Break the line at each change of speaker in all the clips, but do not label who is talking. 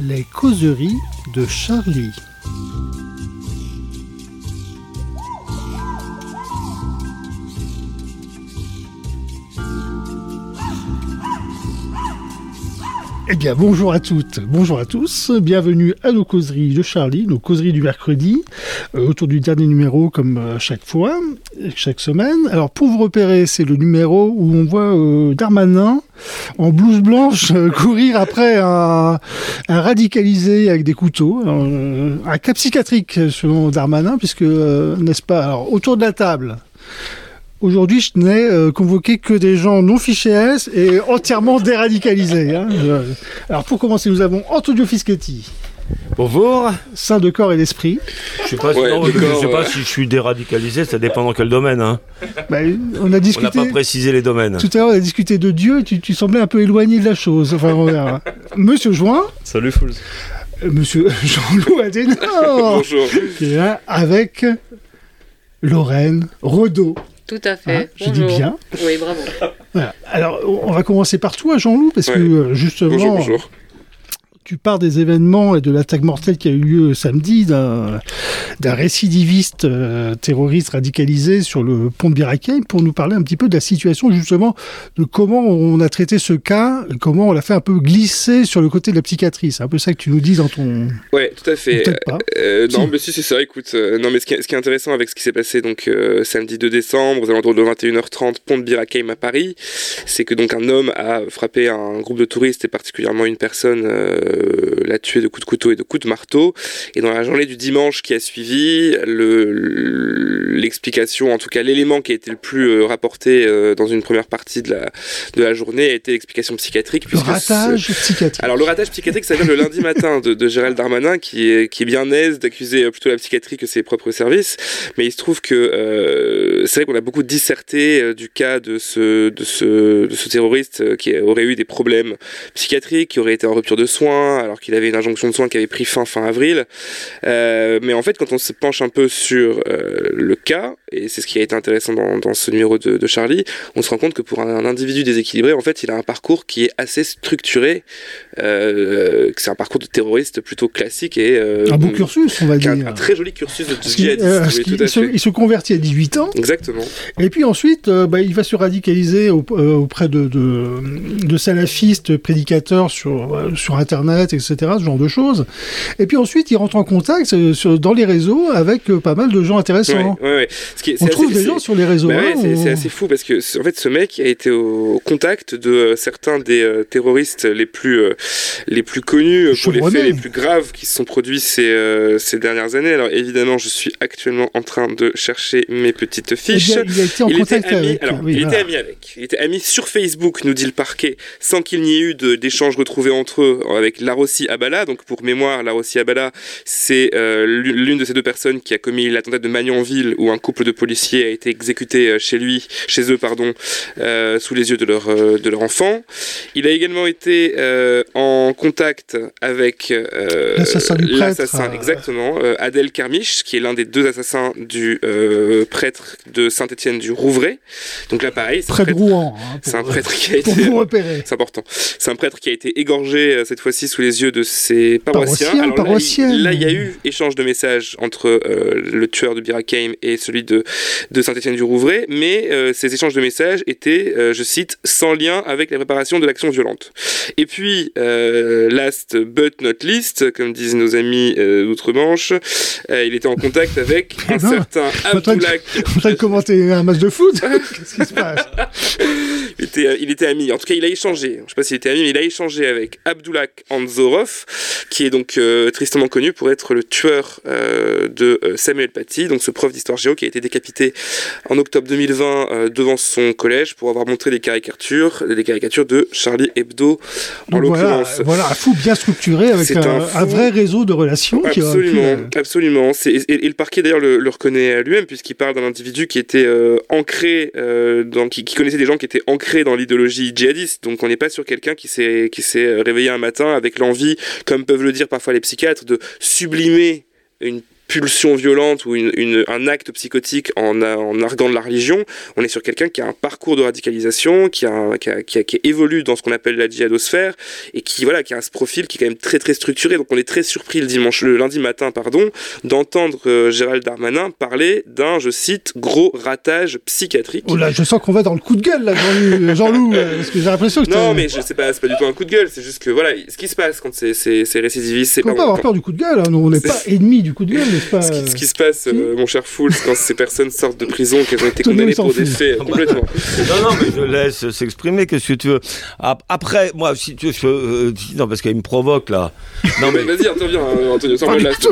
Les causeries de Charlie. Eh bien, bonjour à toutes, bonjour à tous, bienvenue à nos causeries de Charlie, nos causeries du mercredi, euh, autour du dernier numéro comme euh, chaque fois, chaque semaine. Alors, pour vous repérer, c'est le numéro où on voit euh, Darmanin en blouse blanche courir après un, radicalisé avec des couteaux, un cas psychiatrique selon Darmanin, puisque, n'est-ce pas, alors, autour de la table, Aujourd'hui, je n'ai euh, convoqué que des gens non fichés S et entièrement déradicalisés. Hein. Alors, pour commencer, nous avons Antonio Fischetti.
Bonjour.
Saint de corps et d'esprit.
Je sais pas, si, je sais pas si je suis déradicalisé, ça dépend dans quel domaine. Hein.
Bah, on a discuté.
On n'a pas précisé les domaines.
Tout à l'heure, on a discuté de Dieu et tu, semblais un peu éloigné de la chose. Enfin, Monsieur Join.
Salut, Fools.
Euh, monsieur Jean-Loup Adenor.
Bonjour.
Qui est là avec Lorraine Rodeau.
Tout à fait. Hein,
je dis bien.
Oui, bravo.
Alors, on va commencer par toi, Jean-Loup, parce que euh, justement,
bonjour, bonjour
tu pars des événements et de l'attaque mortelle qui a eu lieu samedi d'un récidiviste euh, terroriste radicalisé sur le pont de Birakeim pour nous parler un petit peu de la situation justement de comment on a traité ce cas, comment on l'a fait un peu glisser sur le côté de la psychiatrie. C'est un peu ça que tu nous dis dans ton.
Ouais, tout à fait. Euh, non, mais si c'est ça. Écoute, euh, non, mais ce qui, est, ce qui, est, intéressant avec ce qui s'est passé donc samedi 2 décembre aux alentours de 21h30 pont de Birakeim à Paris, c'est que donc un homme a frappé un groupe de touristes et particulièrement une personne euh, l'a tué de coups de couteau et de coups de marteau. Et dans la journée du dimanche qui a suivi, l'explication, en tout cas l'élément qui a été le plus euh, rapporté euh, dans une première partie de la, de la journée a été l'explication psychiatrique.
Le ratage psychiatrique.
Alors le ratage psychiatrique, ça vient le lundi matin de, de Gérald Darmanin qui est, qui est bien aise d'accuser plutôt la psychiatrie que ses propres services. Mais il se trouve que c'est vrai qu'on a beaucoup disserté du cas de ce, de ce, de ce terroriste qui aurait eu des problèmes psychiatriques, qui aurait été en rupture de soins, alors qu'il avait une injonction de soins qui avait pris fin fin avril. Euh, mais en fait, quand on se penche un peu sur euh, le cas, et c'est ce qui a été intéressant dans, dans ce numéro de, de, Charlie, on se rend compte que pour un, individu déséquilibré, en fait, il a un parcours qui est assez structuré, euh, c'est un parcours de terroriste plutôt classique et
un beau cursus, on va dire.
Un, très joli cursus de
djihadiste. il, se, il, se, convertit à 18 ans.
Exactement.
Et puis ensuite, bah, il va se radicaliser auprès de, de, de salafistes prédicateurs sur, sur Internet etc., ce genre de choses. Et puis ensuite, il rentre en contact euh, sur, dans les réseaux avec euh, pas mal de gens intéressants. On trouve des gens sur les réseaux.
Bah hein, c'est assez fou parce que en fait, ce mec a été au contact de euh, certains des terroristes les plus les plus connus pour les faits les plus graves qui se sont produits ces, ces dernières années. Alors évidemment, je suis actuellement en train de chercher mes petites fiches.
Eh il, a été en contact avec.
Alors, il était ami avec. Il était ami sur Facebook, nous dit le parquet, sans qu'il n'y ait eu d'échanges retrouvés entre eux avec Larossi Abala. Donc pour mémoire, Larossi Abala, c'est euh, l'une de ces deux personnes qui a commis l'attentat de Magnanville où un couple de policiers a été exécuté euh, chez lui, chez eux pardon, euh, sous les yeux de leur de leur enfant. Il a également été en contact avec
l'assassin
exactement, Adel Kermiche, qui est l'un des deux assassins du prêtre de Saint-Étienne du Rouvray. Donc là pareil,
c'est prêtre, Rouen. Hein,
c'est un prêtre qui a été
c'est
important. C'est un prêtre qui a été égorgé cette fois-ci sous les yeux de ses paroissiens.
paroissiens
là, il, y a eu échange de messages entre euh, le tueur de Birakeim et celui de, de Saint-Étienne-du-Rouvray, mais euh, ces échanges de messages étaient, euh, je cite, sans lien avec la préparation de l'action violente. Et puis, last but not least, comme disent nos amis d'outre-Manche, il était en contact avec un certain Abdullah.
En train de commenter un match de foot Qu'est-ce qui se passe?
Il, était, il était ami. En tout cas, il a échangé. Je ne sais pas s'il était ami, mais il a échangé avec Abdullah Anzorov, qui est donc euh, tristement connu pour être le tueur euh, de euh, Samuel Paty, donc ce prof d'histoire géo qui a été décapité en octobre 2020 devant son collège pour avoir montré des caricatures, des caricatures de Charlie Hebdo en l'occurrence.
Voilà, un fou bien structuré avec un, vrai réseau de relations.
Absolument, qui absolument. Et, et, le parquet d'ailleurs le, le, reconnaît lui-même puisqu'il parle d'un individu qui était ancré, dans, qui, qui, connaissait des gens qui étaient ancrés dans l'idéologie djihadiste. Donc on n'est pas sur quelqu'un qui s'est réveillé un matin avec l'envie, comme peuvent le dire parfois les psychiatres, de sublimer une pulsion violente ou une, un acte psychotique en, en arguant de la religion. On est sur quelqu'un qui a un parcours de radicalisation, qui, a, qui, a, qui, évolue dans ce qu'on appelle la djihadosphère et qui voilà qui a ce profil qui est quand même très très structuré. Donc on est très surpris le dimanche, le lundi matin, pardon, d'entendre euh, Gérald Darmanin parler d'un, je cite, gros ratage psychiatrique.
Oh là, je sens qu'on va dans le coup de gueule là, Jean-Loup, parce que j'ai l'impression que
non, mais je sais pas, c'est pas du tout un coup de gueule. C'est juste que voilà, ce qui se passe quand c'est récidivistes, c'est.
On pas avoir peur du coup de gueule. Hein. on n'est pas ennemis du coup de gueule,
ce qui, se passe, euh, mon cher Fouls, quand ces personnes sortent de prison, qu'elles ont été condamnées pour des faits complètement.
Non, non, mais je laisse s'exprimer. Qu'est-ce que tu veux Après, moi, si tu veux, je, euh, non, parce qu'il me provoque là.
Non, mais vas-y, Antonio, Antonio,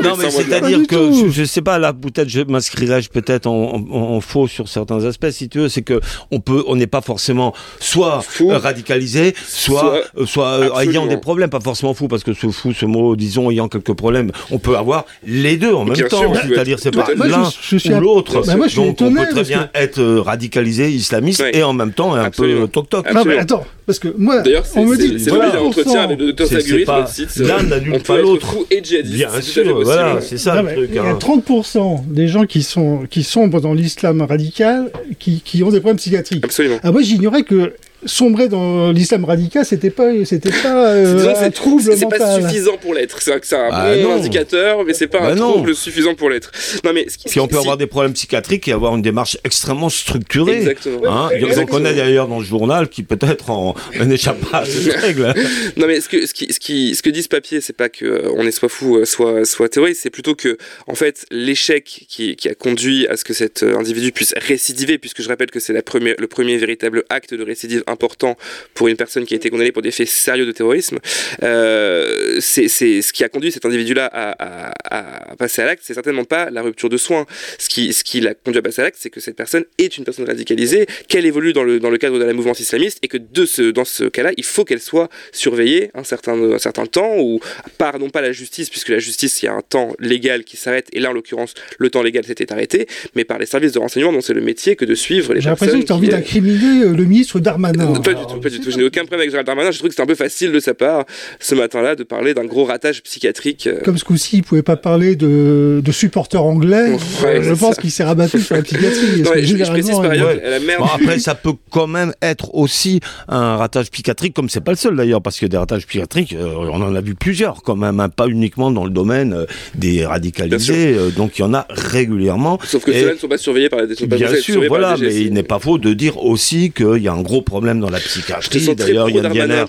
Non, mais c'est-à-dire que je, sais pas, là, peut-être je m'inscrirais peut-être en, faux sur certains aspects, si tu veux. C'est que on peut, on n'est pas forcément soit radicalisé, soit, soit, ayant des problèmes, pas forcément fou, parce que ce fou, ce mot, disons, ayant quelques problèmes, on peut avoir les deux en même temps. C'est-à-dire, c'est pas l'un ou l'autre. Bah, Donc, on peut très bien être euh, radicalisé, islamiste, et en même temps un peu toc-toc.
Non, mais attends, parce que moi,
on me dit, c'est voilà, entretien avec le docteur Saguris sur le site.
L'un n'annule pas l'autre.
et djihadiste.
Bien sûr, voilà, c'est ça le truc.
Il y a 30% hein. des gens qui sont qui sombrent dans l'islam radical qui, qui ont des problèmes psychiatriques.
Absolument.
Ah, moi, j'ignorais que sombrer dans l'islam radical, c'était pas, c'était pas euh, un trouble.
C'est pas suffisant pour l'être. C'est un ah bon indicateur, mais c'est pas bah un trouble suffisant pour l'être.
Non, mais si on peut avoir des problèmes psychiatriques et avoir une démarche extrêmement structurée.
Exactement.
Hein on connaît d'ailleurs dans le journal qui peut-être n'échappe pas à cette règle.
non, mais ce que, ce qui, ce qui, ce que dit ce papier, c'est pas que euh, on est soit fou, euh, soit, soit terroriste, c'est plutôt que, en fait, l'échec qui, qui a conduit à ce que cet individu puisse récidiver, puisque je rappelle que c'est la première, le premier véritable acte de récidive important pour une personne qui a été condamnée pour des faits sérieux de terrorisme. Euh, c'est ce qui a conduit cet individu-là à, à, passer à l'acte, c'est certainement pas la rupture de soins. Ce qui, ce qui l'a conduit à passer à l'acte, c'est que cette personne est une personne radicalisée, qu'elle évolue dans le, dans le cadre de la mouvement islamiste et que de ce, dans ce cas-là, il faut qu'elle soit surveillée un certain, un certain temps ou par non pas la justice, puisque la justice, il y a un temps légal qui s'arrête et là, en l'occurrence, le temps légal s'était arrêté, mais par les services de renseignement dont c'est le métier que de suivre les personnes.
J'ai l'impression que tu as envie d'incriminer euh, le ministre Darmanin
pas du tout, pas du tout. Je n'ai aucun problème avec Gérald Darmanin. Je trouve que c'était un peu facile de sa part, ce matin-là, de parler d'un gros ratage psychiatrique. Euh.
Comme ce coup-ci, il ne pouvait pas parler de, de supporters anglais. je pense qu'il s'est rabattu sur la psychiatrie.
je, précise par ailleurs, la merde...
après, ça peut quand même être aussi un ratage psychiatrique, comme c'est pas le seul d'ailleurs, parce que des ratages psychiatriques, euh, on en a vu plusieurs quand même, hein, pas uniquement dans le domaine euh, des radicalisés. donc il y en a régulièrement.
Sauf que ceux-là ne sont pas surveillés par les
Bien sûr, voilà, mais il n'est pas faux de dire aussi qu'il y a un gros problème dans la psychiatrie.
D'ailleurs, Yann Diener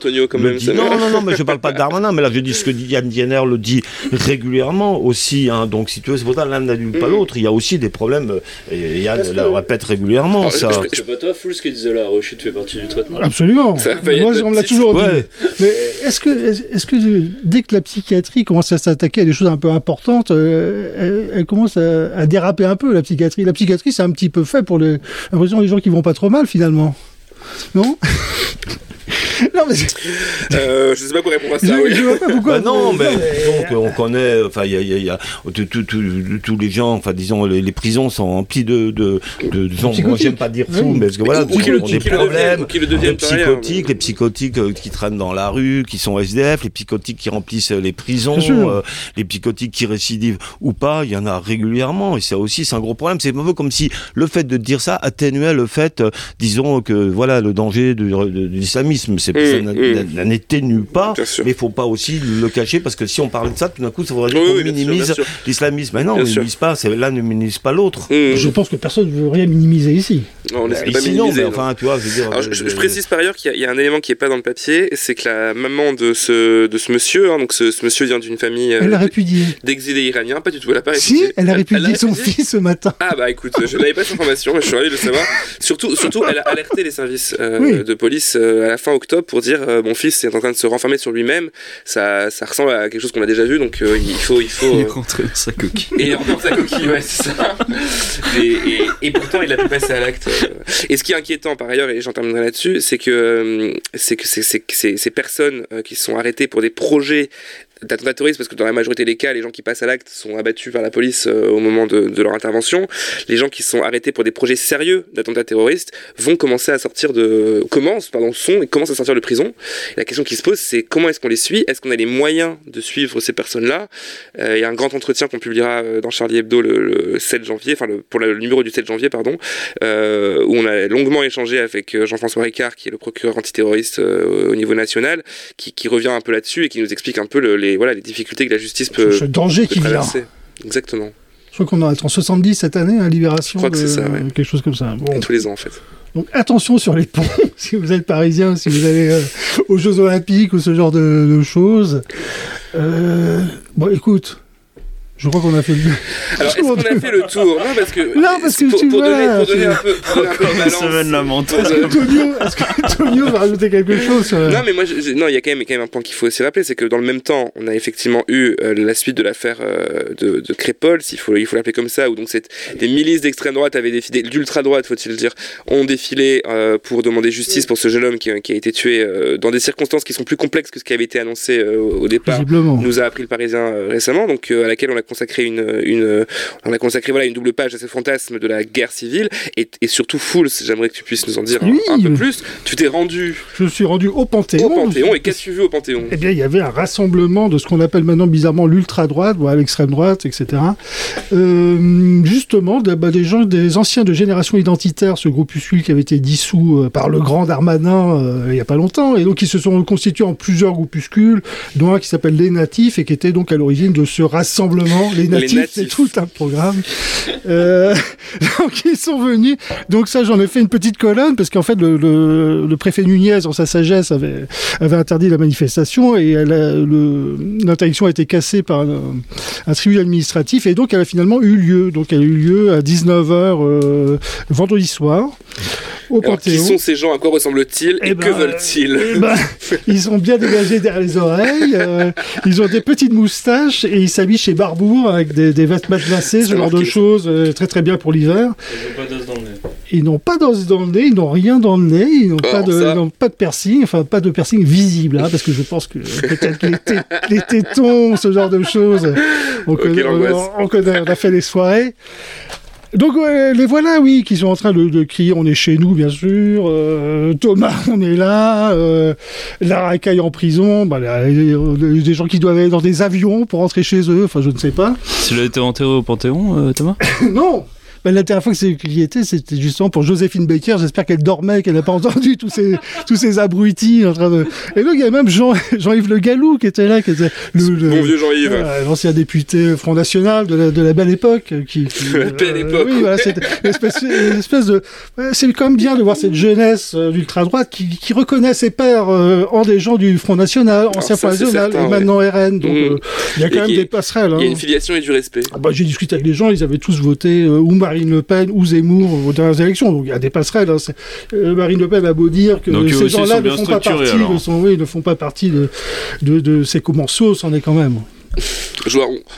dit... Non, non, non, mais je parle pas de Darmanin, mais là je dis ce que Yann Diener le dit régulièrement aussi. Hein. Donc si tu veux, c'est pour ça l'un n'annule pas mm. l'autre. Il y a aussi des problèmes. Et Yann le répète régulièrement. ça.
C'est pas toi, Fou, ce qui disait la rechute fait partie du traitement.
Absolument. Moi, on me l'a toujours dit. Mais est-ce que, est-ce que dès que la psychiatrie commence à s'attaquer à des choses un peu importantes, euh, elle, commence à, déraper un peu la psychiatrie? La psychiatrie, c'est un petit peu fait pour les, l'impression des gens qui vont pas trop mal finalement. Non
non, mais euh, je sais pas quoi répondre à ça.
Je, oui. je vois pas pourquoi.
Bah non, mais disons qu'on connaît, enfin, il y a, y a, y a tous les gens, enfin, disons, les, les, prisons sont remplies de, de, de, de moi, j'aime pas dire fou, mais parce que voilà,
qui ont des problèmes, qui le deviennent,
les psychotiques, les psychotiques euh, qui traînent dans la rue, qui sont SDF, les psychotiques qui remplissent les prisons, euh, les psychotiques qui récidivent ou pas, il y en a régulièrement, et ça aussi, c'est un gros problème. C'est un peu comme si le fait de dire ça atténuait le fait, euh, disons, que voilà, le danger de, de l'islamisme c'est mmh, ça n'atténue pas, mais il faut pas aussi le cacher parce que si on parle de ça, tout d'un coup, ça voudrait dire qu'on minimise l'islamisme. Mais non, on ne minimise pas, l'un ne minimise pas l'autre.
Mmh. Je pense que personne ne veut rien minimiser ici.
Non, on
bah, pas ici, non, mais enfin, tu vois, je veux dire.
Alors, je, précise par ailleurs qu'il y, a un élément qui n'est pas dans le papier, c'est que la maman de ce, de ce monsieur, hein, donc ce, monsieur vient d'une famille.
Euh, elle.
D'exilés iraniens, pas du tout, elle a pas répudié.
Si, elle a répudié son fils ce matin.
Ah bah écoute, je n'avais pas cette information, mais je suis ravi de le savoir. Surtout, surtout, elle a alerté les services euh, de police euh, à la fin octobre pour dire euh, mon fils est en train de se renfermer sur lui-même. Ça, ça ressemble à quelque chose qu'on a déjà vu, donc euh, il faut, il faut.
Il est rentré dans sa coquille.
Et rentré dans sa coquille, ouais, c'est ça. Et, et, pourtant, il a pu passer à l'acte. Et ce qui est inquiétant par ailleurs, et j'en terminerai là-dessus, c'est que c'est que ces personnes qui sont arrêtées pour des projets d'attentats terroristes, parce que dans la majorité des cas, les gens qui passent à l'acte sont abattus par la police euh, au moment de, leur intervention. Les gens qui sont arrêtés pour des projets sérieux d'attentats terroristes vont commencer à sortir de, commencent, pardon, sont et commencent à sortir de prison. La question qui se pose, c'est comment est-ce qu'on les suit? Est-ce qu'on a les moyens de suivre ces personnes-là? Euh, Il y a un grand entretien qu'on publiera euh, dans Charlie Hebdo le, le 7 janvier, enfin pour le, numéro du 7 janvier, pardon, où on a longuement échangé avec Jean-François Ricard, qui est le procureur antiterroriste au niveau national, qui, revient un peu là-dessus et qui nous explique un peu le, les, voilà, les difficultés que la justice peut.
Ce danger qui vient.
Exactement.
Je crois qu'on en est en 70 cette année, hein, Libération.
Je crois que c'est ça, ouais.
Quelque chose comme ça.
Bon. Tous les ans, en fait.
Donc attention sur les ponts, si vous êtes parisien, si vous allez euh, aux Jeux Olympiques ou ce genre de, de choses. Euh, bon, écoute. Je crois qu'on a fait le.
Alors, est-ce qu'on a fait le tour? Non, parce que.
Non, parce que
pour,
tu
pour
vois,
donner, pour donner un peu, pour donner un peu de balance.
Est-ce que Tonio, est-ce que Tonio va rajouter quelque chose sur...
Non, mais moi, je, non, il y a quand même, quand même un point qu'il faut aussi rappeler, c'est que dans le même temps, on a effectivement eu euh, la suite de l'affaire euh, de, de Crépol, s'il faut, il faut l'appeler comme ça, où donc des milices d'extrême droite avaient défilé, d'ultra droite, faut-il dire, ont défilé euh, pour demander justice pour ce jeune homme qui, qui a été tué euh, dans des circonstances qui sont plus complexes que ce qui avait été annoncé euh, au départ. Nous a appris le Parisien euh, récemment, donc à laquelle on a consacré une une, on a consacré voilà, une double page à ce fantasme de la guerre civile et, et surtout Fools, j'aimerais que tu puisses nous en dire
oui.
un, un, peu plus. Tu t'es rendu.
Je suis rendu au Panthéon.
Au Panthéon et qu'as-tu vu au Panthéon?
Eh bien, il y avait un rassemblement de ce qu'on appelle maintenant bizarrement l'ultra-droite, voilà, l'extrême droite, etc. Euh, justement, bah, des gens, des anciens de génération identitaire, ce groupuscule qui avait été dissous euh, par le grand Darmanin euh, il n'y a pas longtemps, et donc ils se sont constitués en plusieurs groupuscules, dont un qui s'appelle Les Natifs et qui était donc à l'origine de ce rassemblement. Les Natifs, c'est tout un programme. euh, donc ils sont venus. Donc ça, j'en ai fait une petite colonne parce qu'en fait le, le, le, préfet Nunez, en sa sagesse, avait, avait interdit la manifestation et l'interdiction a été cassée par un, un, tribunal administratif et donc elle a finalement eu lieu. Donc elle a eu lieu à 19h euh, vendredi soir. Au
Alors, qui sont ces gens? À quoi ressemblent-ils Et, et ben, que veulent-ils?
eh ben, Ils sont bien dégagés derrière les oreilles. Euh, ils ont des petites moustaches et ils s'habillent chez Avec des, des vêtements glacés, ce genre de choses, euh, très très bien pour l'hiver. Ils n'ont pas d'os dans le nez, ils n'ont rien dans le nez, ils n'ont
Oh,
pas, de, pas de piercing, enfin pas de piercing visible, hein, parce que je pense que peut-être les, les, tétons, ce genre de choses, on,
okay,
connaît, on, on, connaît, on a fait les soirées. Donc ouais, les voilà, oui, qui sont en train de, de, crier, on est chez nous, bien sûr. Euh, Thomas, on est là. Euh, la racaille en prison. Bah, là, a des gens qui doivent aller dans des avions pour rentrer chez eux. Enfin, je ne sais pas.
Tu l'as été enterré au Panthéon, euh, Thomas?
Non. Ben, la dernière fois que j'y étais, c'était justement pour Joséphine Baker. J'espère qu'elle dormait, qu'elle n'a pas entendu tous ces, tous ces abrutis en train de. Et donc, il y a même Jean, Jean-Yves Le Gallou qui était là, qui était
le, le bon vieux Jean-Yves,
euh, l'ancien député Front National de la, de la belle époque. Qui, qui
la belle euh, époque.
Oui, voilà, c'est une espèce, une espèce de. C'est quand même bien de voir cette jeunesse euh, d'ultra droite qui, qui, reconnaît ses pères euh, en des gens du Front National, ancien Front National, et maintenant ouais. RN. Donc, mmh. il y a quand et même des passerelles.
Il y a une filiation et du respect.
Ah, bah, j'ai discuté avec les gens, ils avaient tous voté ou Marine Le Pen ou Zemmour aux dernières élections. Donc il y a des passerelles. Hein. Euh, Marine Le Pen a beau dire que
Donc,
ces gens-là ne font pas partie
alors.
de son, oui, ne font pas partie de, de, de ces commensaux, c'en est quand même.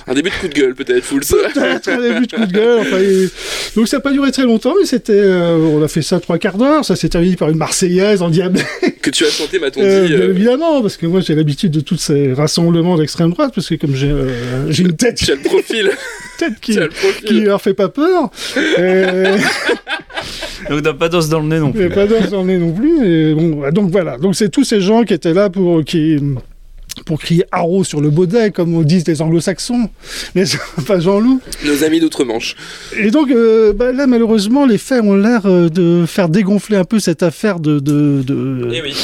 Un début de coup de gueule peut-être, full
Peut-être un début de coup de gueule. Enfin, et... Donc ça n'a pas duré très longtemps, mais c'était, euh, on a fait ça trois quarts d'heure. Ça s'est terminé par une Marseillaise en diable.
Que tu as chanté, m'a-t-on
euh,
dit euh...
Évidemment, parce que moi j'ai l'habitude de tous ces rassemblements d'extrême droite, parce que comme j'ai euh, j'ai une tête,
tu as le profil,
tête qui, qui leur fait pas peur. et...
donc t'as pas d'os dans le nez non plus.
pas d'os dans le nez non plus. Et bon, donc voilà. Donc c'est tous ces gens qui étaient là pour qui pour crier haro sur le baudet, comme on disent les anglo-saxons, mais pas Jean-Loup.
Nos amis d'outre-Manche.
Et donc, euh, bah, là, malheureusement, les faits ont l'air euh, de faire dégonfler un peu cette affaire de... de, de...
Eh oui.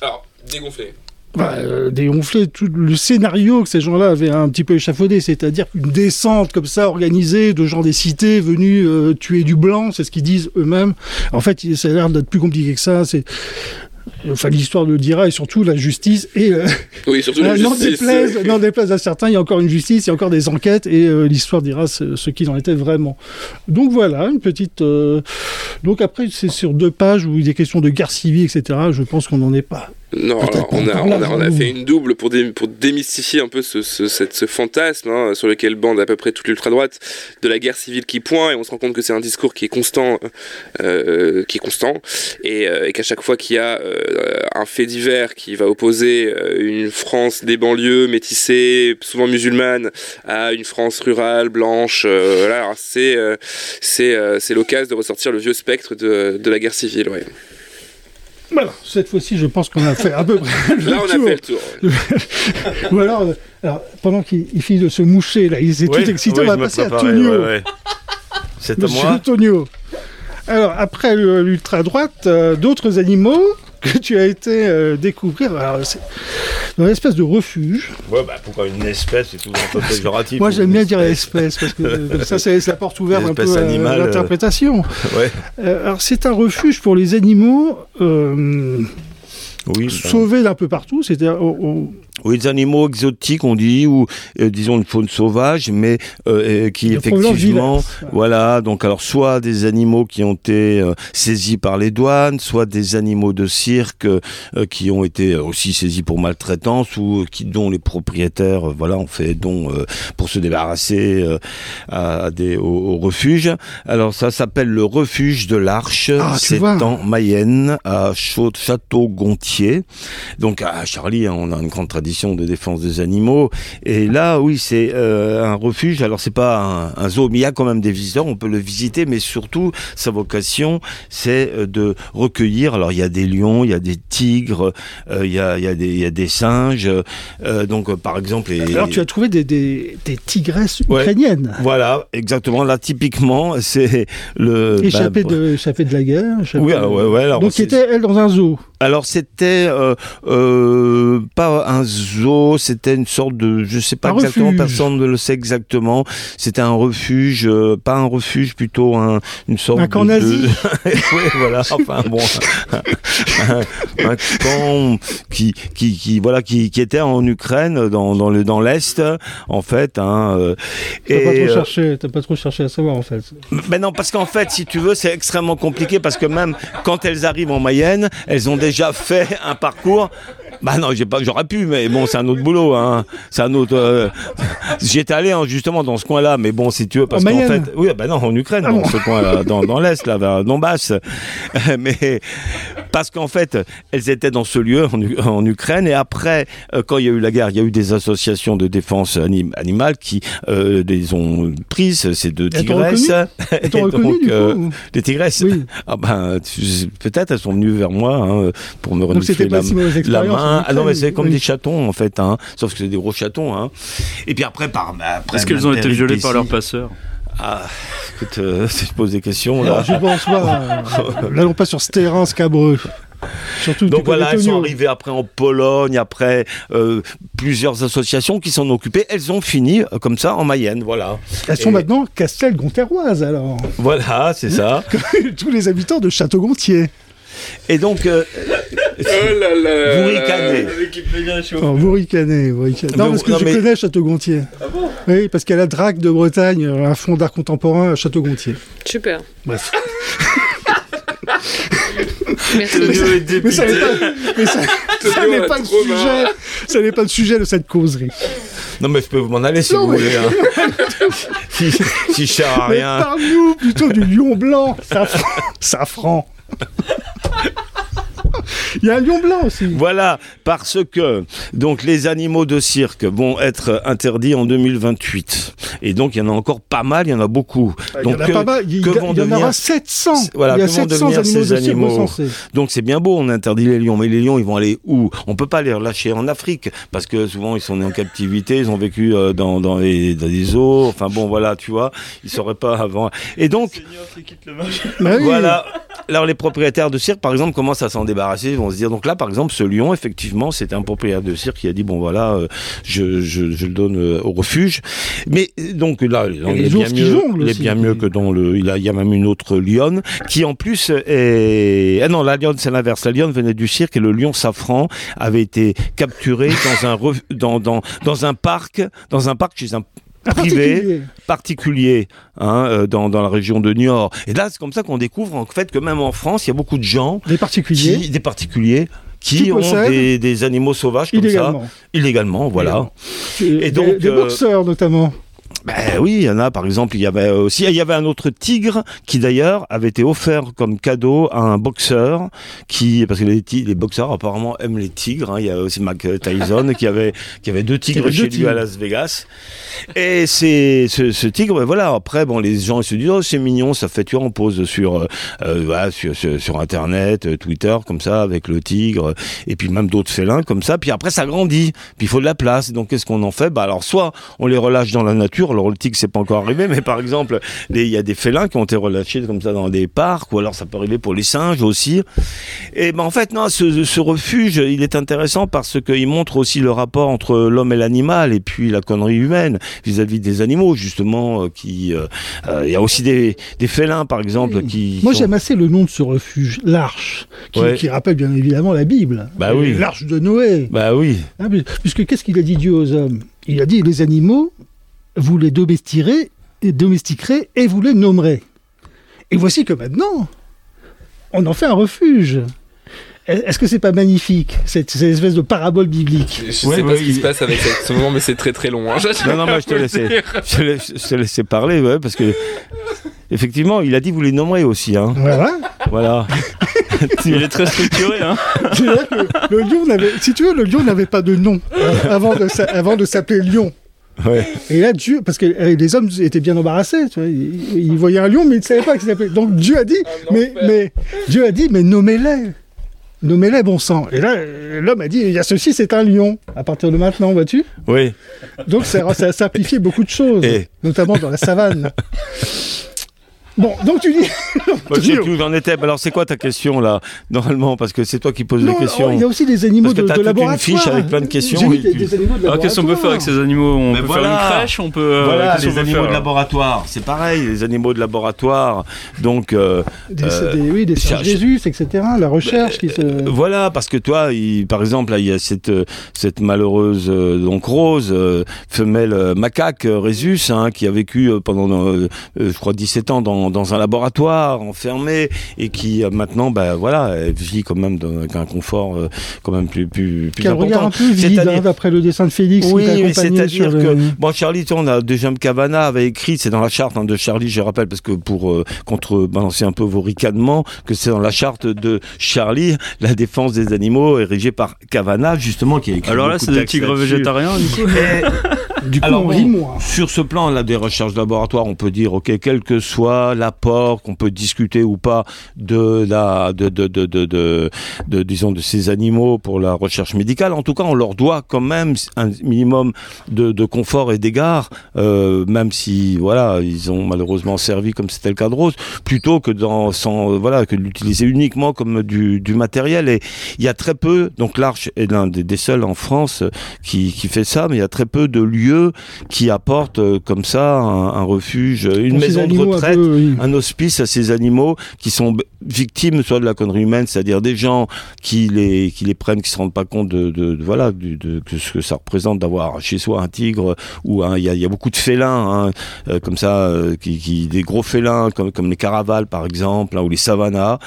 Alors, dégonfler.
Bah, euh, dégonfler tout le scénario que ces gens-là avaient un petit peu échafaudé, c'est-à-dire une descente comme ça organisée de gens des cités venus euh, tuer du blanc, c'est ce qu'ils disent eux-mêmes. En fait, ça a l'air d'être plus compliqué que ça. C'est enfin l'histoire le dira et surtout la justice et euh,
oui surtout la justice.
déplaise, déplaise à certains il y a encore une justice il y a encore des enquêtes et euh, l'histoire dira ce, ce qu'il en était vraiment. Donc voilà une petite euh... donc après c'est sur deux pages où il est question de guerre civile etc je pense qu'on n'en est pas.
Non, alors, on, a, on, a, on a fait une double pour, dé, pour démystifier un peu ce, ce, cette, ce fantasme hein, sur lequel bande à peu près toute l'ultra-droite de la guerre civile qui pointe, et on se rend compte que c'est un discours qui est constant, euh, qui est constant, et, euh, et qu'à chaque fois qu'il y a un fait divers qui va opposer une France des banlieues métissée, souvent musulmane, à une France rurale, blanche. voilà, c'est c'est c'est l'occasion de ressortir le vieux spectre de, de la guerre civile. Ouais.
Voilà, cette fois-ci, je pense qu'on a fait un peu près
Là, on a fait le tour.
Ou alors, alors pendant qu'il finit de se moucher, là, il est tout excité, on va passer à Tonio.
C'est à moi.
Tonio. Alors, après l'ultra-droite, euh, d'autres animaux que tu as été euh, découvrir. Alors, dans une espèce de refuge.
Ouais, bah pourquoi une espèce C'est tout un peu péjoratif.
Moi, j'aime bien dire espèce parce que euh, ça, c'est la porte ouverte un peu à l'interprétation.
Ouais.
alors, c'est un refuge pour les animaux. Oui, sauvés d'un peu partout, c'est-à-dire
oui, des animaux exotiques, on dit, ou euh, disons une faune sauvage, mais euh, qui effectivement, voilà, donc alors soit des animaux qui ont été euh, saisis par les douanes, soit des animaux de cirque qui ont été aussi saisis pour maltraitance ou qui dont les propriétaires, voilà, ont fait don pour se débarrasser à des au, refuge. Alors ça s'appelle le refuge de l'Arche, ah, c'est en Mayenne à Château-Gontier. Donc à Charlie, hein, on a une grande tradition de défense des animaux. Et là, oui, c'est euh, un refuge. Alors, c'est pas un, zoo, mais il y a quand même des visiteurs. On peut le visiter, mais surtout, sa vocation, c'est euh, de recueillir. Alors, il y a des lions, il y a des tigres, euh, il, y a, il, y a des, il y a des singes. donc, par exemple.
Alors, tu as trouvé des, des, des tigresses ukrainiennes.
Voilà, exactement. Là, typiquement, c'est le.
Échappé, bah, de, échappé de la guerre.
Oui, ouais, ouais, alors,
donc, qui était, elle, dans un zoo?
Alors, c'était pas un zoo, c'était une sorte de, je sais pas exactement, personne ne le sait exactement. C'était un refuge, euh, pas un refuge, plutôt un, une sorte
un camp nazi.
oui, voilà. Enfin bon, un, camp qui, qui, qui, voilà, qui, qui était en Ukraine, dans, dans le, dans l'est, en fait. Hein,
euh, t'as pas trop euh, cherché, t'as pas trop cherché à savoir en fait.
Mais non, parce qu'en fait, si tu veux, c'est extrêmement compliqué parce que même quand elles arrivent en Mayenne, elles ont déjà fait un parcours bah non, j'ai pas, j'aurais pu, mais bon, c'est un autre boulot, hein. C'est un autre. Euh... J'étais allé hein, justement dans ce coin-là, mais bon, si tu veux, parce qu'en fait, oui, bah non, en Ukraine, ah dans ce coin-là, dans, dans l'est, là, vers Donbass. mais parce qu'en fait, elles étaient dans ce lieu en, en Ukraine, et après, euh, quand il y a eu la guerre, il y a eu des associations de défense animale qui euh, les ont prises, ces deux tigresses.
Euh,
les tigresses. Oui. Ah ben, peut-être elles sont venues vers moi hein, pour me renouveler la, la main ah non, mais c'est comme des chatons en fait, hein. sauf que c'est des gros chatons. Hein. Et puis après, par.
après Est-ce qu'elles ont été violées par leurs passeurs?
Ah, écoute, euh, si je pose des questions là.
je pense pas. N'allons pas sur ce terrain scabreux.
Surtout Donc voilà, elles sont arrivées après en Pologne, après euh, plusieurs associations qui s'en occupaient. Elles ont fini euh, comme ça en Mayenne, voilà.
Elles sont maintenant Castel-Gonterroises alors.
Voilà, c'est ça.
Tous les habitants de Château-Gontier.
Et donc, euh,
oh là là,
vous ricanez.
Vous ricanez, vous ricanez. Non, parce que je connais Château-Gontier.
Ah bon?
Oui, parce qu'il y a la DRAC de Bretagne, un fonds d'art contemporain à Château-Gontier.
Super.
Bref.
Merci.
Mais, ça n'est pas, mais ça, ça n'est pas le sujet. Ça n'est pas le sujet de cette causerie.
Non, mais je peux m'en aller si vous voulez. Hein. si, si je sers à rien.
Parle-nous plutôt du lion blanc, safran. safran. Il y a un lion blanc aussi.
Voilà, parce que donc les animaux de cirque vont être interdits en 2028. Et donc il y en a encore pas mal, il y en a beaucoup.
Il donc, y en a pas mal, il, y, en aura 700.
Voilà,
il y a
que vont devenir ces animaux Donc c'est bien beau, on interdit les lions, mais les lions ils vont aller où? On peut pas les relâcher en Afrique parce que souvent ils sont nés en captivité, ils ont vécu euh, dans, dans, les, dans zoos. Enfin bon, voilà, tu vois, ils sauraient pas avant. Et donc,
bah
voilà. Alors les propriétaires de cirque, par exemple, commencent à s'en débarrasser. Ils vont se dire, donc là, par exemple, ce lion, effectivement, c'était un propriétaire de cirque qui a dit, bon voilà, euh, je, je, je, le donne euh, au refuge. Mais donc là, il, est bien mieux, il est bien mieux que dans le... Il, a, il y a même une autre lionne qui en plus est... Ah non, la lionne, c'est l'inverse. La lionne venait du cirque et le lion safran avait été capturé dans un, dans, dans, dans un parc, dans un parc chez un privé, particulier, hein, euh, dans, dans, la région de Niort. Et là, c'est comme ça qu'on découvre en fait que même en France, il y a beaucoup de gens,
des particuliers,
qui, des particuliers qui, ont des, des, animaux sauvages comme ça, illégalement, voilà.
Et, donc des, euh, boxeurs notamment.
Ben oui, il y en a. Par exemple, il y avait aussi, il y avait un autre tigre qui d'ailleurs avait été offert comme cadeau à un boxeur qui, parce que les, les boxeurs apparemment aiment les tigres. Hein. Il y a aussi Mac Tyson qui avait qui avait deux tigres chez lui à Las Vegas. Et c'est ce, ce, tigre, ben voilà. Après, bon, les gens se disent oh c'est mignon, ça fait tu vois, on pose sur, euh, euh voilà, sur, sur, sur internet, euh, Twitter comme ça avec le tigre et puis même d'autres félins comme ça. Puis après ça grandit. Puis il faut de la place. Donc qu'est-ce qu'on en fait? Bah alors soit on les relâche dans la nature. Alors le tigre c'est pas encore arrivé, mais par exemple il y a des félins qui ont été relâchés comme ça dans des parcs ou alors ça peut arriver pour les singes aussi. Et ben en fait non, ce, ce refuge il est intéressant parce qu'il montre aussi le rapport entre l'homme et l'animal et puis la connerie humaine vis-à-vis des animaux justement euh, qui euh, euh, il y a aussi des, des félins par exemple qui
moi j'aime assez le nom de ce refuge l'arche qui, qui, rappelle bien évidemment la Bible.
Bah oui.
L'arche de Noé.
Bah oui.
Ah, puisque qu'est-ce qu'il a dit Dieu aux hommes? Il a dit les animaux vous les domestiquerez et domestiquerez et vous les nommerez et voici que maintenant on en fait un refuge est-ce que c'est pas magnifique, cette, cette, espèce de parabole biblique
Je sais ouais, pas ouais, ce qui il... se passe avec ce moment, mais c'est très très long. Hein.
Non, non, je te laissais, je te laissais parler, ouais, parce que effectivement, il a dit vous les nommerez aussi. Hein.
Voilà.
Voilà.
il est très structuré. Hein.
le lion si tu veux, le lion n'avait pas de nom euh, avant de, avant de s'appeler lion.
Ouais.
Et là, Dieu, parce que euh, les hommes étaient bien embarrassés, tu vois, ils, ils, voyaient un lion, mais ils ne savaient pas qu'il s'appelait. Donc Dieu a dit, mais, mais Dieu a dit, mais nommez-les nommez-les bon sang. Et là, l'homme a dit, il y a ceci, c'est un lion. À partir de maintenant, vois-tu?
Oui.
Donc ça, ça a simplifié beaucoup de choses, Et... notamment dans la savane. Bon, donc tu dis.
Moi, je sais plus où j'en étais. Alors, c'est quoi ta question là, normalement? Parce que c'est toi qui poses
non,
les questions.
Il y a aussi des animaux de, de laboratoire.
une fiche avec plein de questions.
Des, des, des animaux de
Alors, qu'est-ce qu'on peut faire avec ces animaux? On Mais peut voilà. faire une crèche On peut. Euh,
voilà, les animaux faire, de laboratoire. C'est pareil, les animaux de laboratoire. Donc. Euh,
des, euh, oui, des Jésus, etc. La recherche qui se.
Euh, voilà, parce que toi, il, par exemple, là, il y a cette, cette malheureuse donc Rose, femelle macaque Résus, hein, qui a vécu pendant, je crois, 17 ans dans dans, un laboratoire enfermé et qui euh, maintenant, ben voilà, elle vit quand même avec un confort euh, quand même plus plus, plus
important. regarde un peu vide hein, d'après le dessin de Félix.
Oui, c'est-à-dire que le... bon, Charlie, on a déjà Cavana avait écrit, c'est dans la charte hein, de Charlie, je rappelle, parce que pour euh, contrebalancer un peu vos ricanements, que c'est dans la charte de Charlie, la défense des animaux érigée par Cavana, justement, qui a écrit.
Alors là, c'est des tigres végétariens, du coup.
Du coup, Alors, bon,
sur ce plan là des recherches laboratoires, on peut dire ok, quel que soit l'apport qu'on peut discuter ou pas de la de de, de, de, de, de disons de ces animaux pour la recherche médicale, en tout cas, on leur doit quand même un minimum de, de confort et d'égard, euh, même si voilà, ils ont malheureusement servi comme c'était le cas de Rose, plutôt que dans sans voilà que l'utiliser uniquement comme du, du matériel. Et il y a très peu, donc l'Arche est l'un des, des seuls en France qui, qui fait ça, mais il y a très peu de lieux qui apporte euh, comme ça un, un refuge, une maison de retraite, un, peu, oui. un, hospice à ces animaux qui sont victimes soit de la connerie humaine, c'est-à-dire des gens qui les qui les prennent, qui se rendent pas compte de, de, de voilà de, de, ce que ça représente d'avoir chez soi un tigre ou il y, a, y, a, beaucoup de félins hein, euh, comme ça, euh, qui, qui, des gros félins comme comme les caravales par exemple hein, ou les savannas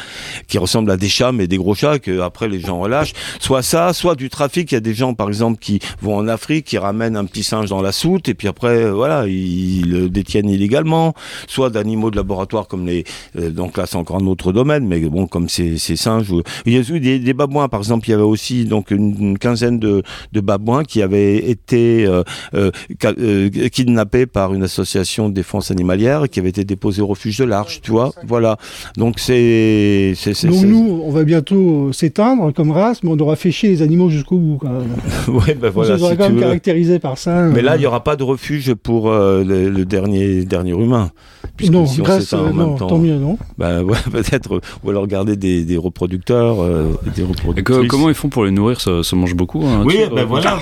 qui ressemblent à des chats mais des gros chats que après les gens relâchent. Soit ça, soit du trafic. Il y a des gens par exemple qui vont en Afrique, qui ramènent un petit singe dans la soute et puis après euh, voilà ils le détiennent illégalement soit d'animaux de laboratoire comme les euh, donc là c'est encore un autre domaine mais bon comme ces, ces singes ou, il y a eu des, des, babouins par exemple il y avait aussi donc une, une quinzaine de, de, babouins qui avaient été euh, euh, euh, kidnappés par une association de défense animalière qui avait été déposés au refuge de l'Arche tu vois voilà. Donc c'est
donc nous on va bientôt s'éteindre comme race mais on aura fait chier les animaux jusqu'au bout quand même.
Ouais ben voilà
on se si quand même caractérisé par ça
mais là, il n'y aura pas de refuge pour euh, le, le, dernier, dernier humain.
Non, si grâce, euh, non temps, tant mieux, non?
Bah, ouais, Peut-être, ou alors garder des, des reproducteurs, euh, des
reproductrices. comment ils font pour les nourrir? Ça, ça mange beaucoup hein,
Oui, ben bah, voilà,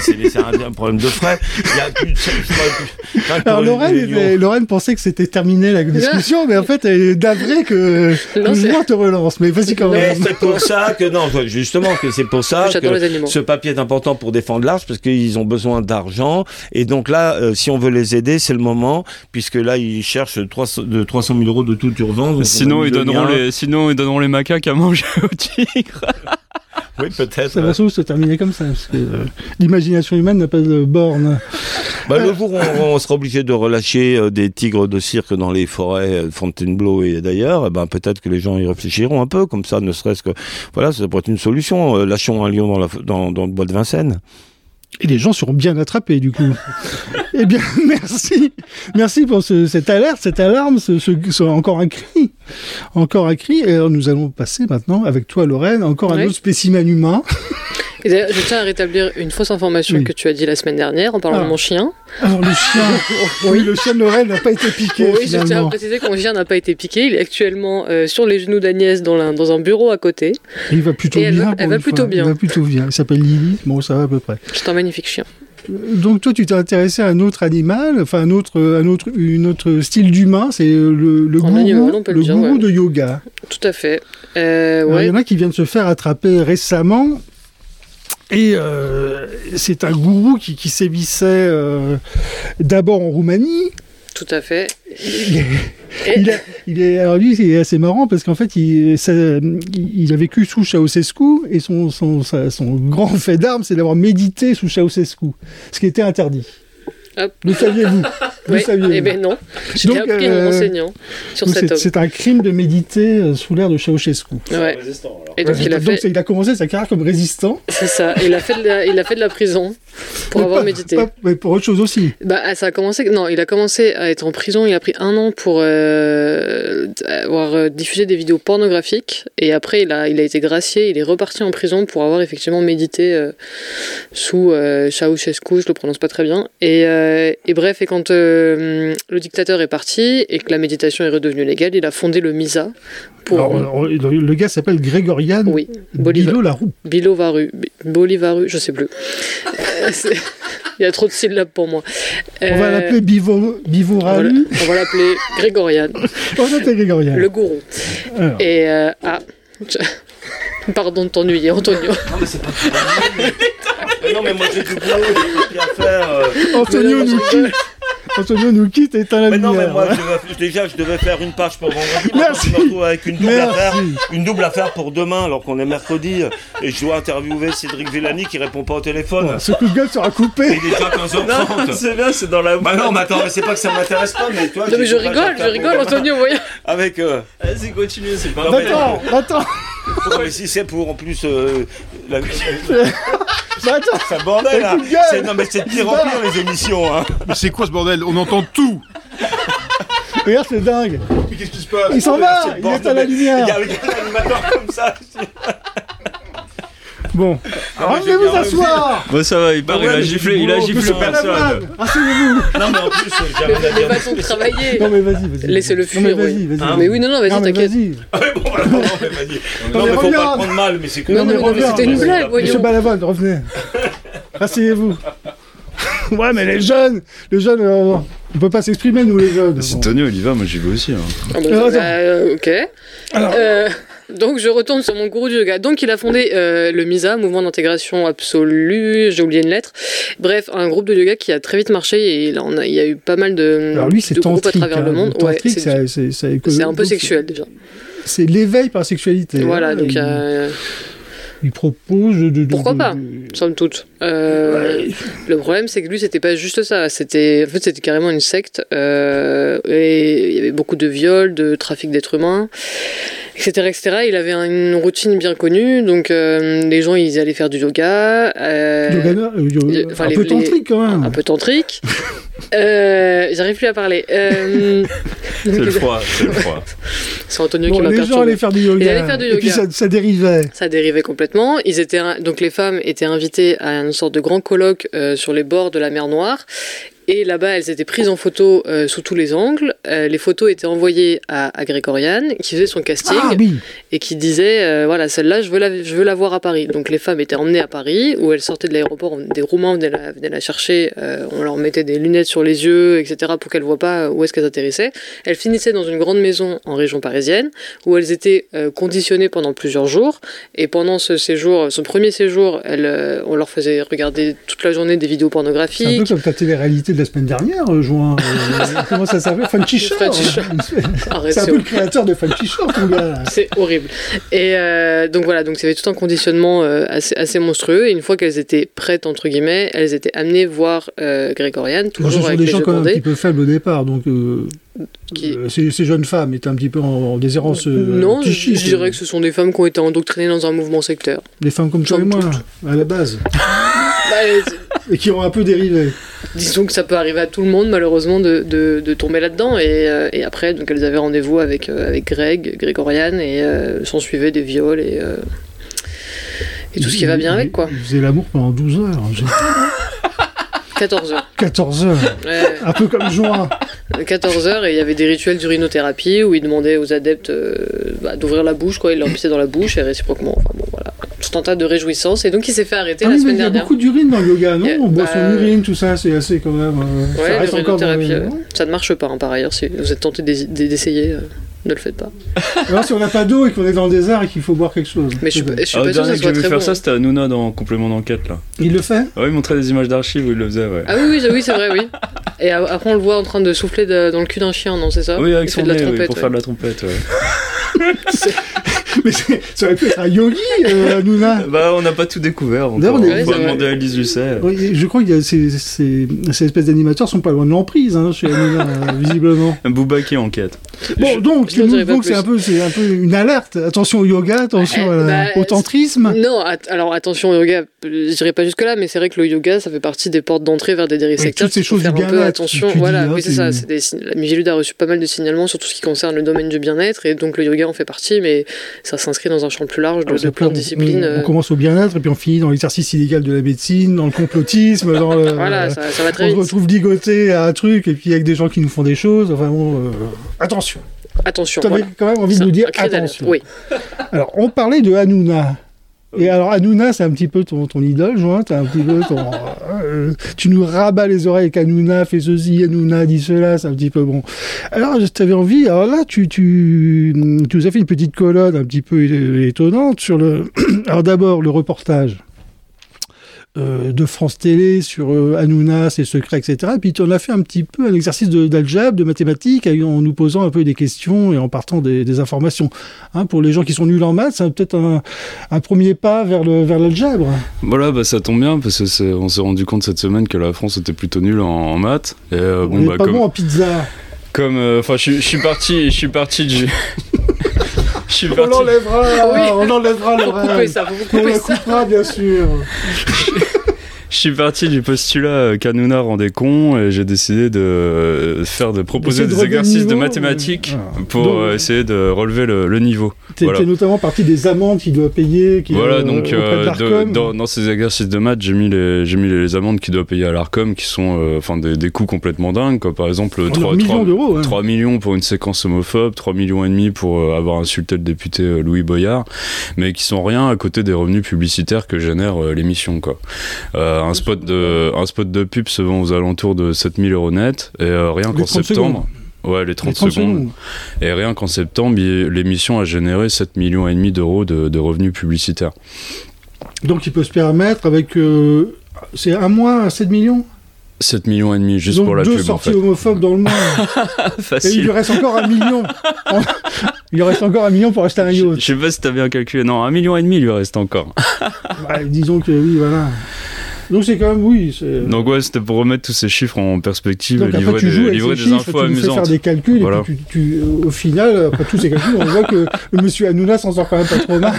c'est un, un problème de frais. Il y a plus,
plus, alors Lorraine, Lorraine pensait que c'était terminé la discussion, mais en fait, elle est d'avril que, que je te relance. Mais vas-y quand même.
C'est pour ça que, non, justement, que c'est pour ça que ce papier est important pour défendre l'arche, parce qu'ils ont besoin d'argent. Et donc là, euh, si on veut les aider, c'est le moment, puisque là, ils cherchent 300, de 300 000 euros de toute urgence.
Sinon ils, donneront les, sinon, ils donneront les macaques à manger aux tigres.
oui, peut-être.
Ça va se terminer comme ça, parce que euh, l'imagination humaine n'a pas de borne.
Bah, le jour où on, sera obligé de relâcher euh, des tigres de cirque dans les forêts de Fontainebleau et d'ailleurs, eh ben, peut-être que les gens y réfléchiront un peu, comme ça, ne serait-ce que... Voilà, ça pourrait être une solution. lâchons un lion dans, la, dans, dans le bois de Vincennes.
Et les gens seront bien attrapés, du coup. eh bien, merci. Merci pour cette alerte, cette alarme, ce, encore un cri. Encore un cri. Et alors, nous allons passer maintenant, avec toi, Lorraine, encore un autre spécimen humain.
je tiens à rétablir une fausse information que tu as dit la semaine dernière en parlant de ah. mon chien.
Alors le chien, oui, le chien de Lorraine n'a pas été piqué. Oui,
je tiens à préciser que mon chien n'a pas été piqué. Il est actuellement euh, sur les genoux d'Agnès dans, un, dans un bureau à côté.
il va plutôt bien.
elle va plutôt bien.
Il va plutôt bien. Il s'appelle Lily. Bon, ça va à peu près.
C'est un magnifique chien.
Donc toi, tu t'es intéressé à un autre animal, enfin un autre, un autre, une autre style d'humain, c'est le, le gourou, le, gourou de yoga.
Tout à fait. Euh,
il y en a qui viennent se faire attraper récemment et euh, c'est un gourou qui, qui sévissait euh, d'abord en Roumanie.
Tout à fait.
Il, est, alors lui, c'est assez marrant parce qu'en fait, il, il, a vécu sous Ceausescu et son, son, son grand fait d'armes, c'est d'avoir médité sous Ceausescu, ce qui était interdit. Le saviez-vous?
oui, Eh bien non, j'ai appris euh, enseignant sur cet homme.
C'est un crime de méditer euh, sous l'air de Ceausescu.
Ouais.
Et donc, il, a fait... il a commencé sa carrière comme résistant.
C'est ça, il a, fait de la, il a fait de la prison pour avoir médité.
mais pour autre chose aussi.
Bah, ah, ça a commencé... Non, il a commencé à être en prison, il a pris un an pour euh, avoir diffusé des vidéos pornographiques, et après il a, il a été gracié, il est reparti en prison pour avoir effectivement médité sous Ceausescu, je le prononce pas très bien, et euh, et bref, et quand euh, le dictateur est parti et que la méditation est redevenue légale, il a fondé le MISA. Pour...
Alors, le gars s'appelle Grégorian
oui,
Bilo
Bilovaru. Bolivaru, je sais plus. Euh, il y a trop de syllabes pour moi.
On va l'appeler Bivo, Bivoralu.
On va l'appeler Grégorian.
on va Grégorian.
Le gourou. Et ah, pardon de t'ennuyer, Antonio.
Non mais c'est pas non, mais moi j'ai du boulot, j'ai des à faire. Euh.
Antonio nous quitte. Antonio nous quitte et éteint la mais
lumière.
Non, mais
moi, déjà, je devais faire une page pour vendredi. Merci. Je me retrouve avec une double affaire, une double affaire pour demain, alors qu'on est mercredi, et je dois interviewer Cédric Villani qui répond pas au téléphone.
ce coup de gueule sera coupé.
Il est déjà 15h30.
C'est bien, c'est dans la.
Bah non, mais attends, c'est pas que ça m'intéresse pas, mais toi.
Non, mais je rigole, je rigole, Antonio, voyons.
Avec. Euh...
Vas-y, continue, c'est pas
Attends, attends.
mais si c'est pour en plus euh, la...
Bah attends,
c'est un bordel là. Non mais c'est de pire en pire les émissions. Hein.
Mais c'est quoi ce bordel? On entend tout.
Regarde, c'est dingue.
Mais qu'est-ce qui se passe?
Il s'en va. Il est à la lumière.
Il y a un animateur comme ça.
Bon, ah, vous asseoir
Bon, ça va, il part, il a giflé, il a giflé personne.
Asseyez-vous
Non, mais en plus,
j'avais Mais façon de travailler
Non, mais vas-y, vas-y.
Laissez-le fuir. Non, mais
vas-y, vas-y.
Hein mais oui, non, non, vas-y, t'inquiète.
Vas-y.
Ah, bon, voilà, non, mais vas-y. Non, mais faut pas prendre mal, mais c'est que.
Non, mais c'était une blague, voyons.
Monsieur Balavoine, revenez. Asseyez-vous. Ouais, mais les jeunes, les jeunes, euh, on peut pas s'exprimer, nous, les jeunes.
C'est Tonio, il y va, moi j'y vais aussi. Hein.
Ah, bah, euh, ok. Alors. Euh, donc je retourne sur mon gourou du yoga. Donc il a fondé euh, le MISA, Mouvement d'intégration absolue, j'ai oublié une lettre. Bref, un groupe de yoga qui a très vite marché et il, a, il y a eu pas mal de,
Alors lui, c'est groupes à
travers le
hein.
monde.
Ouais, c'est
un peu sexuel déjà.
C'est l'éveil par sexualité.
Voilà, hein. donc il,
il propose de.
Pourquoi pas, somme toute. Euh, le problème, c'est que lui, c'était pas juste ça. C'était, en fait, c'était carrément une secte. Euh, et il y avait beaucoup de viols, de trafic d'êtres humains etc., etc. Il avait une routine bien connue, donc euh, les gens ils allaient faire du yoga.
Euh, yoga un peu tantrique quand même.
Un, peu tantrique. euh, J'arrive plus à parler.
Euh, c'est le froid, c'est le froid.
C'est Antonio qui m'a
Les gens allaient faire du yoga.
Ils allaient faire du yoga.
Et puis ça, ça, dérivait.
Ça dérivait complètement. Ils étaient donc les femmes étaient invitées à une sorte de grand colloque euh, sur les bords de la mer Noire et là-bas, elles étaient prises en photo euh, sous tous les angles. Euh, les photos étaient envoyées à, à Grégoriane, qui faisait son casting
ah,
et qui disait euh, voilà, celle-là, je, veux la, je veux la voir à Paris. Donc les femmes étaient emmenées à Paris, où elles sortaient de l'aéroport, des Roumains venaient la, venaient la chercher, on leur mettait des lunettes sur les yeux, etc., pour qu'elles ne voient pas où est-ce qu'elles atterrissaient. Elles finissaient dans une grande maison en région parisienne, où elles étaient conditionnées pendant plusieurs jours. Et pendant ce séjour, ce premier séjour, elles, on leur faisait regarder toute la journée des vidéos pornographiques.
Un peu comme ta télé-réalité de la semaine dernière, euh, juin. Euh, comment ça s'appelle Funky Shore. C'est un peu le créateur de Funky Shore, ton gars.
C'est horrible. Et euh, donc voilà, donc ça avait tout un conditionnement euh, assez, assez monstrueux. Et une fois qu'elles étaient prêtes, entre guillemets, elles étaient amenées voir euh, Grégoriane,
ce
toujours
sont
avec
des
les
gens quand même un petit peu faibles au départ, donc
Qui-
euh, ces, ces jeunes femmes étaient un petit peu en, en déshérence. euh,
non, je, dirais que ce sont des femmes qui ont été endoctrinées dans un mouvement sectaire.
Des femmes comme toi et moi, à la base,
Bah,
et qui ont un peu dérivé.
Disons que ça peut arriver à tout le monde, malheureusement, de, de, de tomber là-dedans. Et, euh, et après, donc elles avaient rendez-vous avec, euh, avec Greg, Grégoriane, et euh, s'en suivait des viols et, euh, et tout ce qui va bien avec, quoi.
Ils faisaient l'amour pendant 12 heures. J'ai
14 heures.
14 heures,
Ouais.
un peu comme juin.
14 heures et il y avait des rituels d'urinothérapie où ils demandaient aux adeptes euh, bah, d'ouvrir la bouche, quoi, ils leur pissaient dans la bouche et réciproquement. Enfin bon, voilà. Tout un tas de réjouissances. Et donc il s'est fait arrêter
Ah
la
oui,
semaine
il y a
dernière.
beaucoup d'urine dans le yoga, non On boit son
bah,
urine, tout ça, c'est assez quand même. euh, ça
Ouais,
reste encore dans
ouais. ça ne marche pas hein, par ailleurs. Si vous êtes tenté d'essayer, euh, ne le faites pas.
Alors, si on n'a pas d'eau et qu'on est dans le désert et qu'il faut boire quelque chose.
Mais je suis,
peut-être.
je suis
Ah,
pas
le
sûr que
dernier
ça
que j'ai
soit très
faire
bon.
ça, c'était Hanouna dans Complément d'enquête, là.
Il le fait
Ouais, il montrait des images d'archives où il le faisait, ouais.
Ah oui, oui, oui, c'est vrai, oui. Et après on le voit en train de souffler de- dans le cul d'un chien, non, c'est ça
oui, avec
Il fait
son
de la
nez, oui,
trompette.
pour
ouais.
faire de la trompette, ouais.
Mais ça aurait pu être un yogi, euh, Hanouna.
Bah, on n'a pas tout découvert.
on
va
Ouais,
demander à Elise Lucet.
Oui, je crois que ces, ces, ces espèces d'animateurs sont pas loin de l'emprise hein, chez Hanouna, euh, visiblement.
Un Booba qui enquête.
Bon, donc, c'est un, peu- c'est un peu une alerte. Attention au yoga, attention la-
bah,
au tantrisme.
Non, at- alors attention au yoga, je dirais pas jusque-là, mais c'est vrai que le yoga, ça fait partie des portes d'entrée vers des dérives sectaires.
toutes ces choses
faire
du
un peu
bien-être,
attention.
tu
voilà, oui, c'est ça. Des, la a reçu pas mal de signalements sur tout ce qui concerne le domaine du bien-être, et donc le yoga en fait partie, mais ça s'inscrit dans un champ plus large de,
Alors,
de plein de
on-
disciplines.
On,
euh,
on commence au bien-être et puis on finit dans l'exercice illégal de la médecine, dans le complotisme, dans le.
Voilà, ça, ça va
on
très
se
vite.
retrouve ligoté à un truc et puis avec des gens qui nous font des choses. Enfin bon, euh, attention.
Attention.
Tu avais
Voilà.
quand même envie de nous dire attention.
Oui.
Alors, on parlait de Hanouna. Et alors, Hanouna, c'est un petit peu ton, ton idole, Joint. T'as un petit peu ton. euh, tu nous rabats les oreilles avec Hanouna, fais ceci, Hanouna, dit cela, c'est un petit peu bon. Alors, t'avais envie. Alors là, tu, tu, tu nous as fait une petite colonne un petit peu étonnante sur le. alors, d'abord, le reportage. Euh, de France Télé sur euh, Hanouna, ses secrets, etc. Et puis tu en as fait un petit peu un exercice de- d'algèbre, de, mathématiques, en nous posant un peu des questions et en partant des, des informations. Hein, pour les gens qui sont nuls en maths, c'est peut-être un, un premier pas vers le vers l'algèbre.
Voilà, bah, ça tombe bien parce que c'est- on s'est rendu compte cette semaine que la France était plutôt nulle en, en maths. Et euh,
On
bon, bah,
pas
comme,
bon en pizza.
comme, euh, enfin, je, suis- je suis parti, je suis parti du. Je suis
On l'enlèvera,
Oui.
on enlèvera le On le coupera, bien sûr.
Je suis parti du postulat euh, qu'Hanouna rendait con et j'ai décidé de euh, faire de proposer
de
des exercices de mathématiques
euh, ah.
pour
Donc-
euh, essayer de relever le, le niveau.
T'es
Voilà.
notamment parti des amendes qu'il doit payer.
Voilà,
euh,
donc
de
euh, dans, dans ces exercices de maths, j'ai mis les j'ai mis les amendes qu'il doit payer à l'Arcom qui sont euh, enfin des, des coûts complètement dingues quoi. Par exemple,
On est en
3,
millions d'euros. hein.
3 millions pour une séquence homophobe, 3 millions et demi pour euh, avoir insulté le député euh, Louis Boyard, mais qui sont rien à côté des revenus publicitaires que génère euh, l'émission quoi. Euh, un spot de un spot de pub se vend aux alentours de 7000 euros net et euh, rien qu'en
30
septembre. Ouais, les 30,
Les 30
secondes.
secondes.
Et rien qu'en septembre, l'émission a généré 7 millions et demi d'euros de, de revenus publicitaires.
Donc il peut se permettre avec. euh, c'est un mois à 7 millions?
7 millions et demi juste
Donc
pour la
deux
pub en
sorties
fait.
homophobes dans le mois. Et il
Facile.
lui reste encore un million. il lui reste encore un million pour acheter un
Je
yacht.
je sais pas si t'as bien calculé. Non, un million et demi il lui reste encore.
Disons que oui, voilà. Donc c'est quand même, oui.
Donc ouais, c'était pour remettre tous ces chiffres en perspective
Donc
et livrer
tu
des, livrer des
chiffres,
infos
tu fais faire des calculs,
Voilà.
et puis tu, tu- au final, après tous ces calculs, on voit que le monsieur Hanouna s'en sort quand même pas trop mal.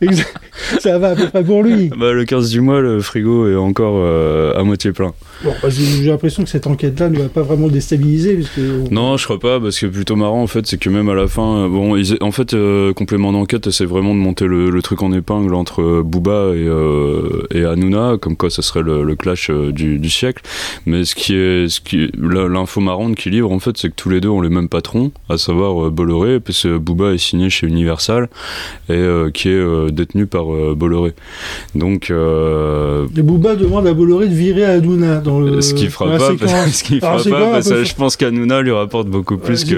Ça va à peu près pour lui.
Bah, le 15 du mois, le frigo est encore euh, à moitié plein.
Bon, bah, j'ai l'impression que cette enquête-là ne va pas vraiment déstabiliser, parce que...
Non, je crois pas, parce que plutôt marrant en fait, c'est que même à la fin, euh, bon, ils- en fait, euh, complément d'enquête, c'est vraiment de monter le, le truc en épingle entre euh, Booba et, euh, et Hanouna, comme quoi ça serait le, le clash euh, du, du siècle. Mais ce qui est, ce qui, l'info marrante qu'ils livrent en fait, c'est que tous les deux ont les mêmes patrons, à savoir Bolloré, parce que Booba est signé chez Universal et qui est détenu par Bolloré. Donc,
Et Booba demande à Bolloré de virer Hanouna dans le...
ce qui fera pas, parce, ce qui
Alors,
fera pas, parce que je pense qu'Hanouna lui rapporte beaucoup plus que,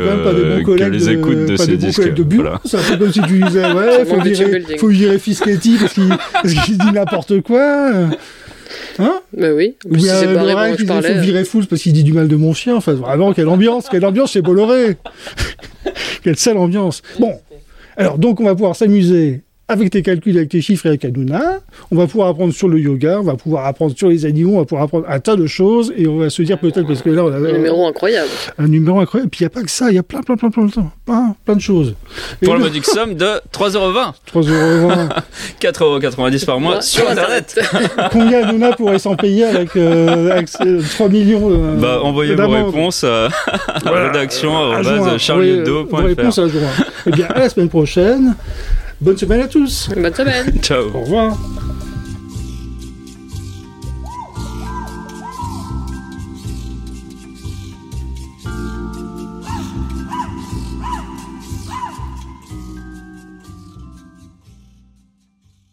les écoutes de,
pas
ses
des bons
disques.
collègues de bureau.
Voilà.
C'est un peu comme si tu disais, ouais, faut virer, faut virer Fischetti parce qu'il dit n'importe quoi. Hein
Bah oui. En
Ou
plus, il
qui dit
parlais.
virer Fools parce qu'il dit du mal de mon chien. Enfin, vraiment, quelle ambiance, quelle ambiance chez Bolloré Quelle sale ambiance Bon, alors donc on va pouvoir s'amuser avec tes calculs, avec tes chiffres et avec Hanouna. On va pouvoir apprendre sur le yoga, on va pouvoir apprendre sur les animaux, on va pouvoir apprendre un tas de choses et on va se dire peut-être, parce que là on a
Un numéro incroyable.
un numéro incroyable. Puis il n'y a pas que ça, il y a plein, plein, plein, plein, plein, plein, plein de choses. Et
Pour la
là,
modique somme de 3,20€.
3,20€.
4,90€ par mois
Ouais,
sur internet.
Combien Hanouna pourrait s'en payer avec, euh, avec ces 3 millions euh,
Bah, envoyez vos réponses à
Voilà.
rédaction
À euh, vos réponses à juin. Eh bien, à la semaine prochaine. Bonne semaine à tous.
Bonne semaine.
Ciao.
Au revoir.